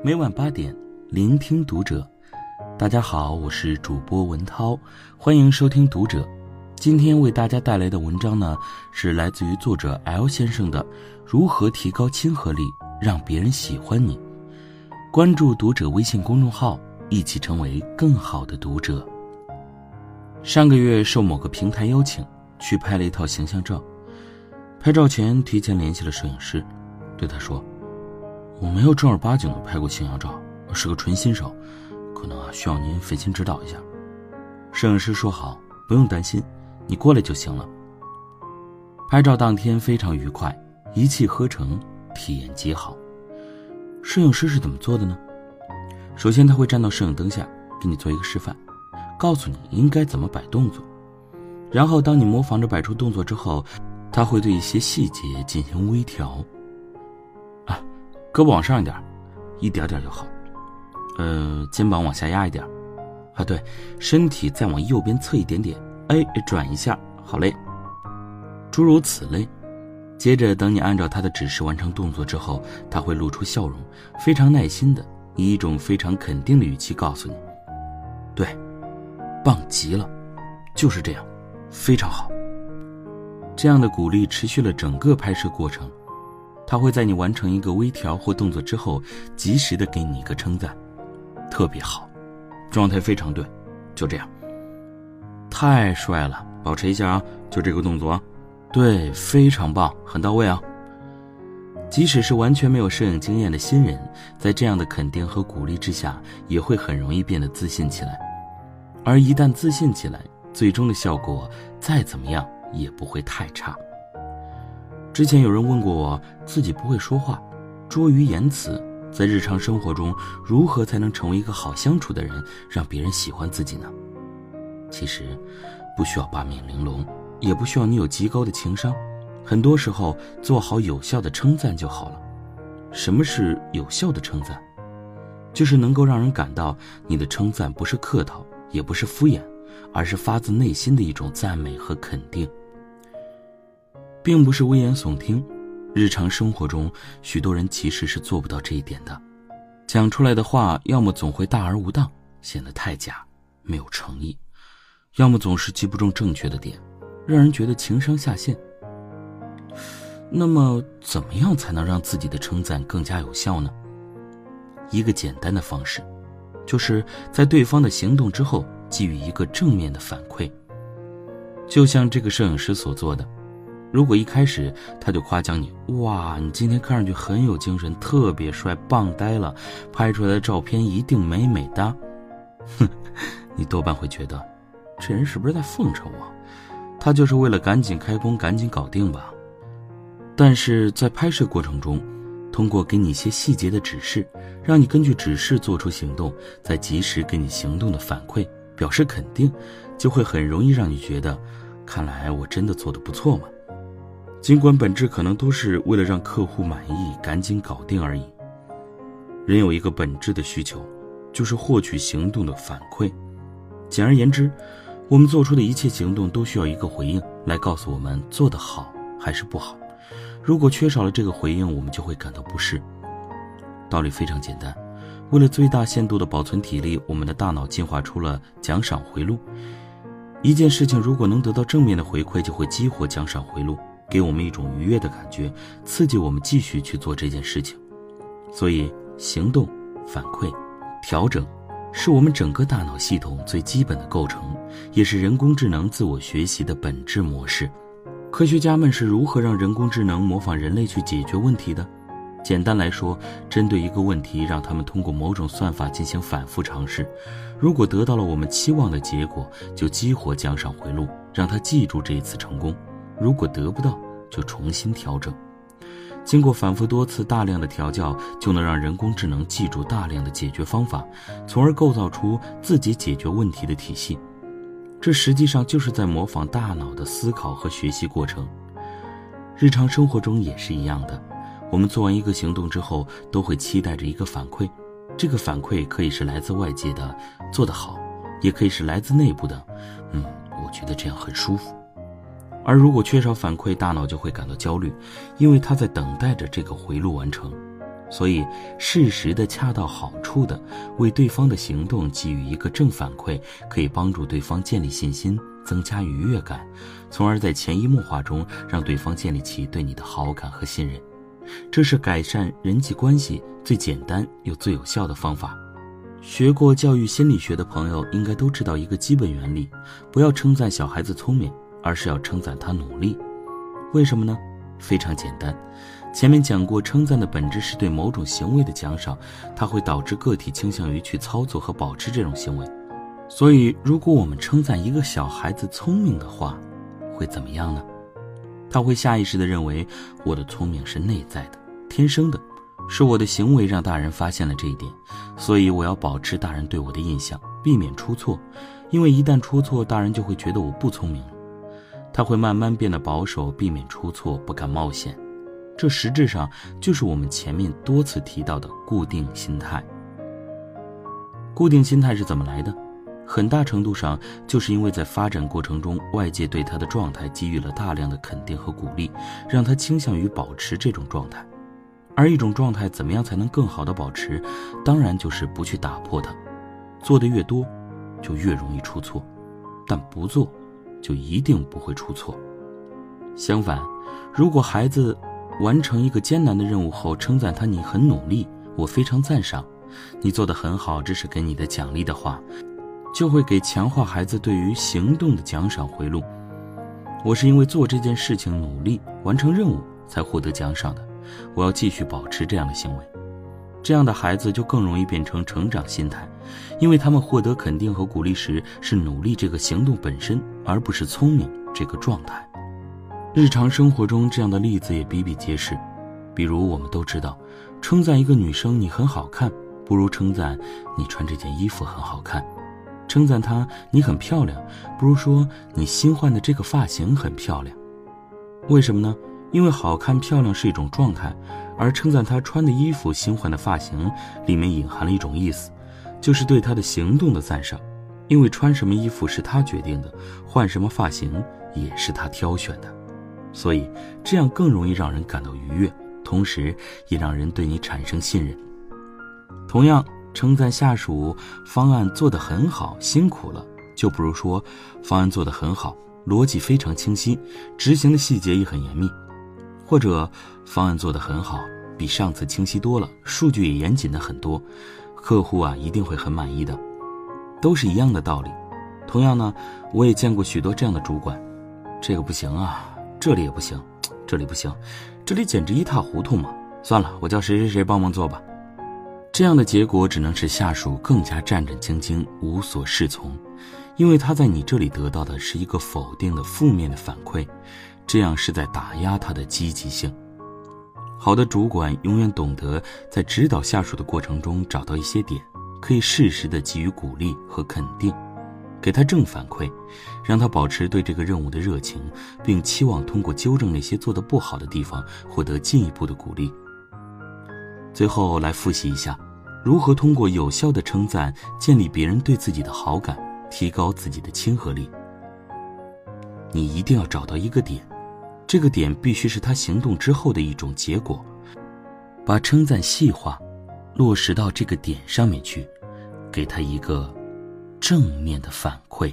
每晚八点，聆听读者。大家好，我是主播文涛，欢迎收听读者。今天为大家带来的文章呢，是来自于作者 L 先生的《如何提高亲和力，让别人喜欢你》。关注读者微信公众号，一起成为更好的读者。上个月受某个平台邀请，去拍了一套形象照。拍照前提前联系了摄影师，对他说：“我没有正儿八经的拍过形象照，我是个纯新手，可能啊需要您费心指导一下。”摄影师说：“好，不用担心。”你过来就行了。拍照当天非常愉快，一气呵成，体验极好。摄影师是怎么做的呢？首先他会站到摄影灯下，给你做一个示范，告诉你应该怎么摆动作。然后当你模仿着摆出动作之后，他会对一些细节进行微调。胳膊往上一点，一点点就好。呃，肩膀往下压一点。啊，对，身体再往右边侧一点点。哎，转一下，好嘞。诸如此类。接着，等你按照他的指示完成动作之后，他会露出笑容，非常耐心的以一种非常肯定的语气告诉你：“对，棒极了，就是这样，非常好。”这样的鼓励持续了整个拍摄过程。他会在你完成一个微调或动作之后，及时的给你一个称赞：“特别好，状态非常对，就这样。”太帅了，保持一下啊！就这个动作，对，非常棒，很到位啊。即使是完全没有摄影经验的新人，在这样的肯定和鼓励之下，也会很容易变得自信起来。而一旦自信起来，最终的效果再怎么样也不会太差。之前有人问过我，自己不会说话，拙于言辞，在日常生活中如何才能成为一个好相处的人，让别人喜欢自己呢？其实，不需要八面玲珑，也不需要你有极高的情商，很多时候做好有效的称赞就好了。什么是有效的称赞？就是能够让人感到你的称赞不是客套，也不是敷衍，而是发自内心的一种赞美和肯定，并不是危言耸听。日常生活中，许多人其实是做不到这一点的，讲出来的话要么总会大而无当，显得太假，没有诚意。要么总是击不中正确的点，让人觉得情商下线。那么，怎么样才能让自己的称赞更加有效呢？一个简单的方式，就是在对方的行动之后给予一个正面的反馈。就像这个摄影师所做的，如果一开始他就夸奖你：“哇，你今天看上去很有精神，特别帅，棒呆了，拍出来的照片一定美美哒。”哼，你多半会觉得。这人是不是在奉承我？他就是为了赶紧开工、赶紧搞定吧。但是在拍摄过程中，通过给你一些细节的指示，让你根据指示做出行动，再及时给你行动的反馈，表示肯定，就会很容易让你觉得，看来我真的做的不错嘛。尽管本质可能都是为了让客户满意、赶紧搞定而已。人有一个本质的需求，就是获取行动的反馈。简而言之。我们做出的一切行动都需要一个回应，来告诉我们做得好还是不好。如果缺少了这个回应，我们就会感到不适。道理非常简单，为了最大限度的保存体力，我们的大脑进化出了奖赏回路。一件事情如果能得到正面的回馈，就会激活奖赏回路，给我们一种愉悦的感觉，刺激我们继续去做这件事情。所以，行动、反馈、调整。是我们整个大脑系统最基本的构成，也是人工智能自我学习的本质模式。科学家们是如何让人工智能模仿人类去解决问题的？简单来说，针对一个问题，让他们通过某种算法进行反复尝试。如果得到了我们期望的结果，就激活奖赏回路，让他记住这一次成功；如果得不到，就重新调整。经过反复多次、大量的调教，就能让人工智能记住大量的解决方法，从而构造出自己解决问题的体系。这实际上就是在模仿大脑的思考和学习过程。日常生活中也是一样的，我们做完一个行动之后，都会期待着一个反馈。这个反馈可以是来自外界的“做得好”，也可以是来自内部的“嗯，我觉得这样很舒服”。而如果缺少反馈，大脑就会感到焦虑，因为他在等待着这个回路完成。所以，适时的、恰到好处的为对方的行动给予一个正反馈，可以帮助对方建立信心，增加愉悦感，从而在潜移默化中让对方建立起对你的好感和信任。这是改善人际关系最简单又最有效的方法。学过教育心理学的朋友应该都知道一个基本原理：不要称赞小孩子聪明，而是要称赞他努力。为什么呢？非常简单。前面讲过，称赞的本质是对某种行为的奖赏，它会导致个体倾向于去操作和保持这种行为。所以，如果我们称赞一个小孩子聪明的话，会怎么样呢？他会下意识地认为我的聪明是内在的、天生的，是我的行为让大人发现了这一点，所以我要保持大人对我的印象，避免出错，因为一旦出错，大人就会觉得我不聪明了。他会慢慢变得保守，避免出错，不敢冒险。这实质上就是我们前面多次提到的固定心态。固定心态是怎么来的？很大程度上就是因为在发展过程中，外界对他的状态给予了大量的肯定和鼓励，让他倾向于保持这种状态。而一种状态怎么样才能更好的保持？当然就是不去打破它。做的越多，就越容易出错；但不做，就一定不会出错。相反，如果孩子完成一个艰难的任务后，称赞他你很努力，我非常赞赏，你做的很好，这是给你的奖励的话。就会给强化孩子对于行动的奖赏回路。我是因为做这件事情努力完成任务才获得奖赏的，我要继续保持这样的行为。这样的孩子就更容易变成成长心态，因为他们获得肯定和鼓励时是努力这个行动本身，而不是聪明这个状态。日常生活中这样的例子也比比皆是，比如我们都知道，称赞一个女生你很好看，不如称赞你穿这件衣服很好看。称赞她你很漂亮，不如说你新换的这个发型很漂亮。为什么呢？因为好看漂亮是一种状态，而称赞他穿的衣服、新换的发型里面隐含了一种意思，就是对他的行动的赞赏。因为穿什么衣服是他决定的，换什么发型也是他挑选的，所以这样更容易让人感到愉悦，同时也让人对你产生信任。同样。称赞下属方案做得很好，辛苦了，就不如说方案做得很好，逻辑非常清晰，执行的细节也很严密，或者方案做得很好，比上次清晰多了，数据也严谨的很多，客户啊一定会很满意的，都是一样的道理。同样呢，我也见过许多这样的主管，这个不行啊，这里也不行，这里不行，这里简直一塌糊涂嘛。算了，我叫谁谁谁帮忙做吧。这样的结果只能使下属更加战战兢兢、无所适从，因为他在你这里得到的是一个否定的、负面的反馈，这样是在打压他的积极性。好的主管永远懂得在指导下属的过程中找到一些点，可以适时的给予鼓励和肯定，给他正反馈，让他保持对这个任务的热情，并期望通过纠正那些做得不好的地方，获得进一步的鼓励。最后来复习一下。如何通过有效的称赞建立别人对自己的好感，提高自己的亲和力？你一定要找到一个点，这个点必须是他行动之后的一种结果，把称赞细化，落实到这个点上面去，给他一个正面的反馈。